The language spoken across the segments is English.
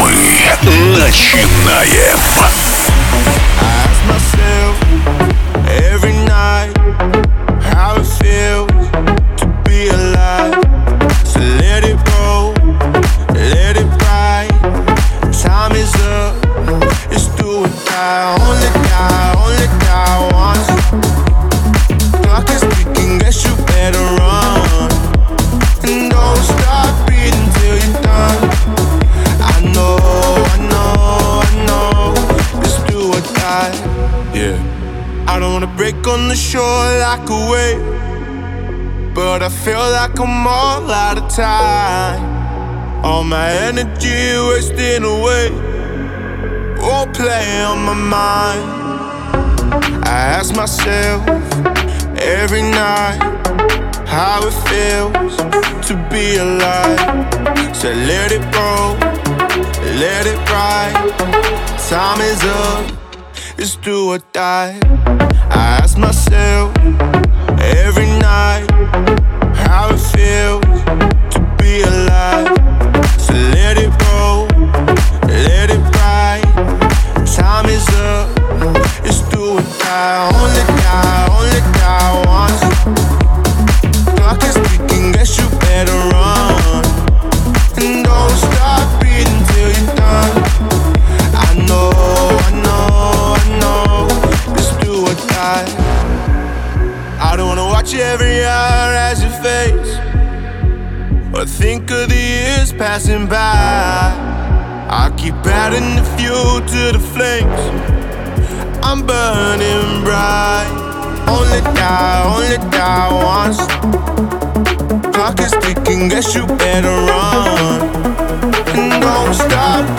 Мы начинаем. On the shore like a wave. But I feel like I'm all out of time. All my energy wasting away. Won't play on my mind. I ask myself every night how it feels to be alive. So let it roll, let it ride. Time is up, it's do or die. Ask myself every night how it feels to be alive. So let it roll, let it ride. Time is up, it's do or die. Only die, passing by. I keep adding the fuel to the flames. I'm burning bright. Only die, only die once. Clock is ticking, guess you better run. And don't stop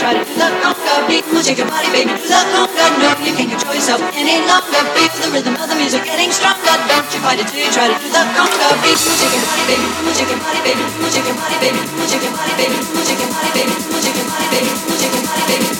try to love longer. Beat baby. shake your body, baby. Love longer. No, you can't control yourself any longer. Beat for the rhythm of the music getting stronger. Don't you fight it till you try to love longer. Beat will shake your body, baby. Will shake your body, baby. Will shake your body, baby. Will shake your body, baby. Will shake your body, baby. Will shake your body, baby. Will shake your body, baby.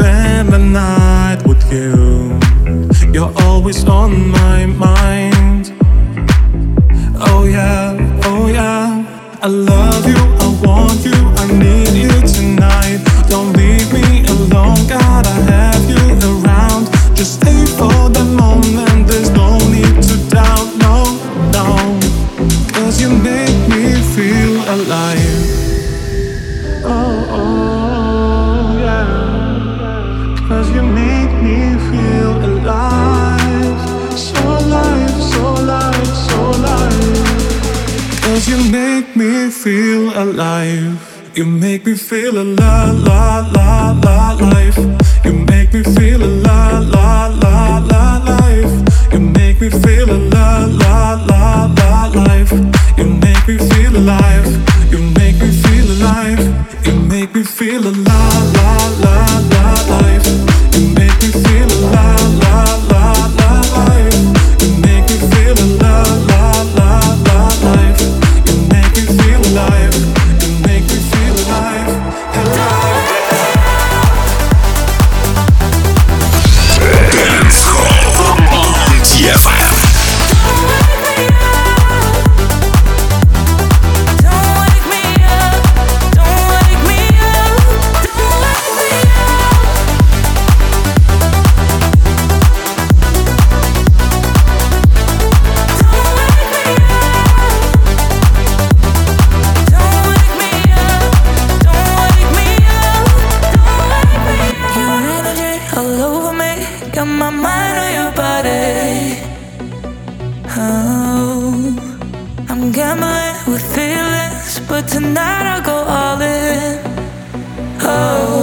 spend the night with you. You're always on my mind. Oh yeah, oh yeah. I love you, I want you, I need you. alive. You make me feel alive, alive, alive. But tonight I'll go all in. Oh.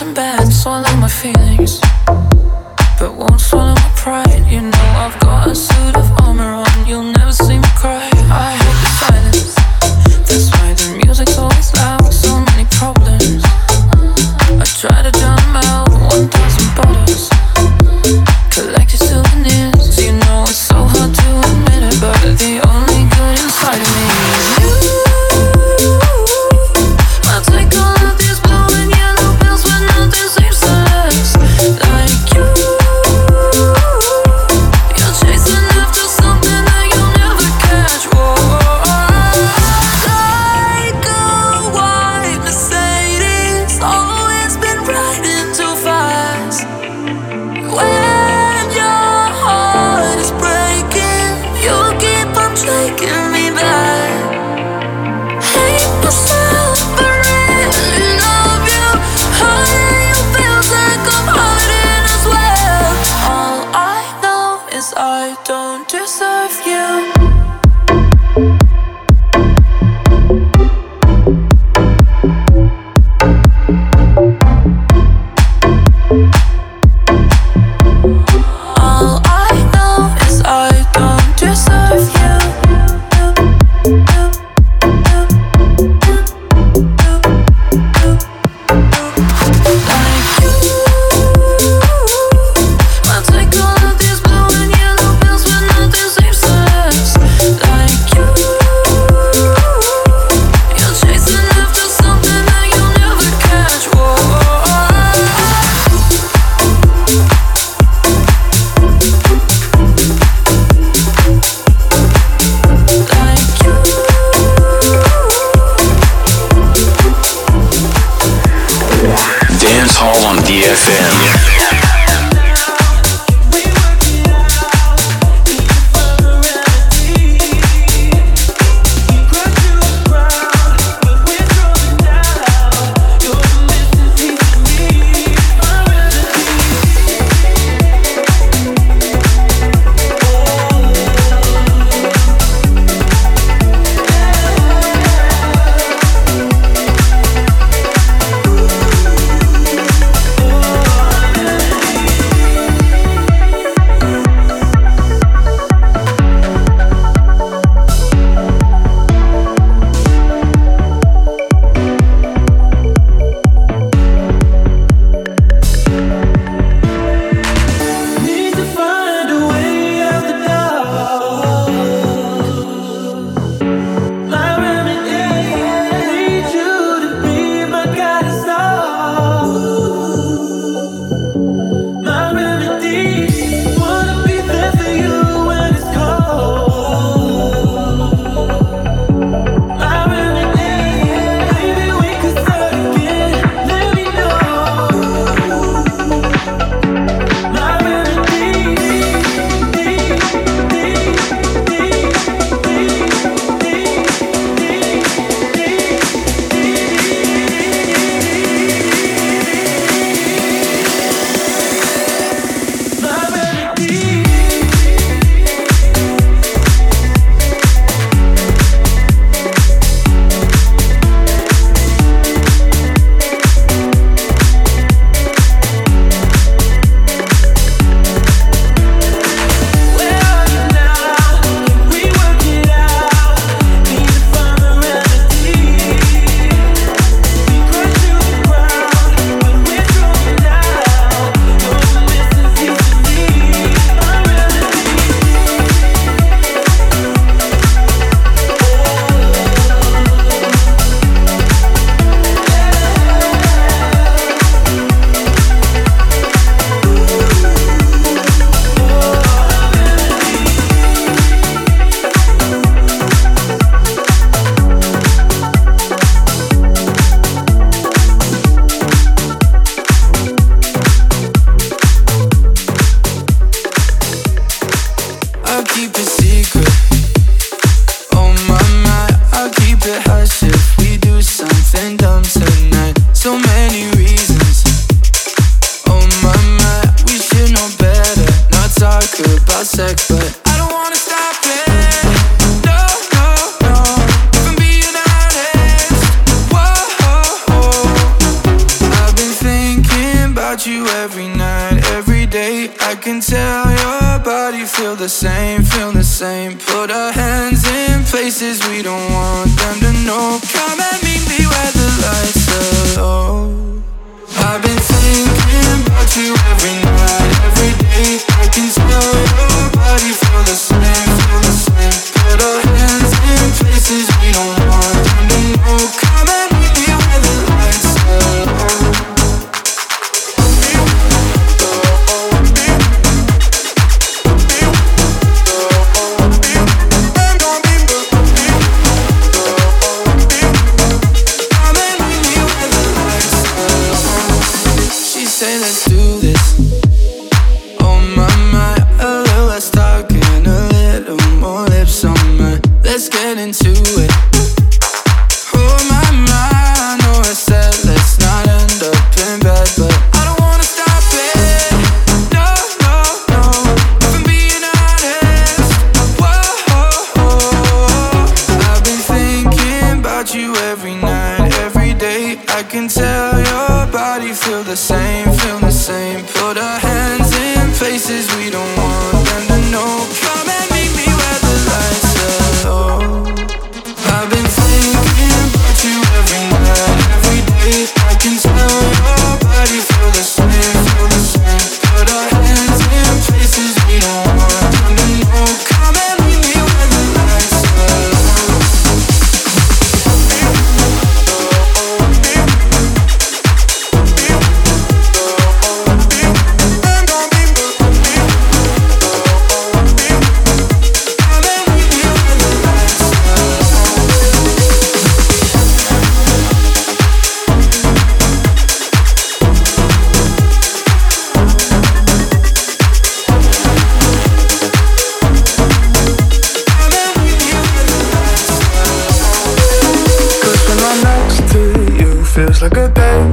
nothing bad, so I like my feelings.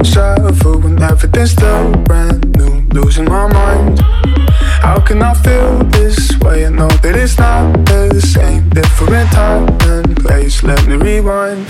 shuffle when everything's still brand new. Losing my mind. How can I feel this way? I know that it's not the same. Different time and place. Let me rewind.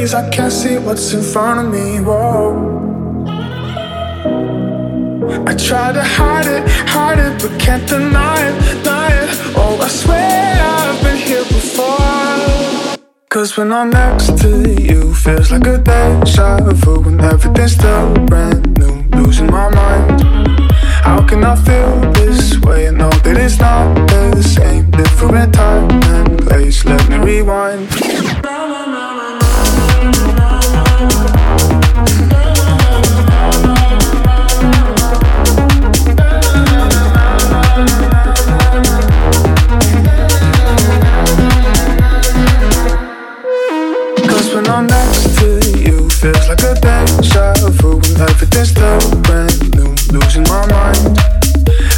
haze, I can't see what's in front of me. Whoa. I try to hide it, hide it, but can't deny it, deny it. Oh, I swear I've been here before. Cause when I'm next to you, feels like a deja vu, When everything's still brand new. Losing my mind. How can I feel this way? I know that it's not the same. Different time and place. Let me rewind. feels like a deja vu. Life a disturbance, new, losing my mind.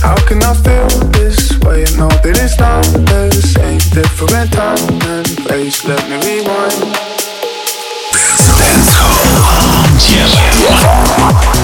How can I feel this way? I know that it's not the same. Different time and place. Let me rewind. Dance, dance hall,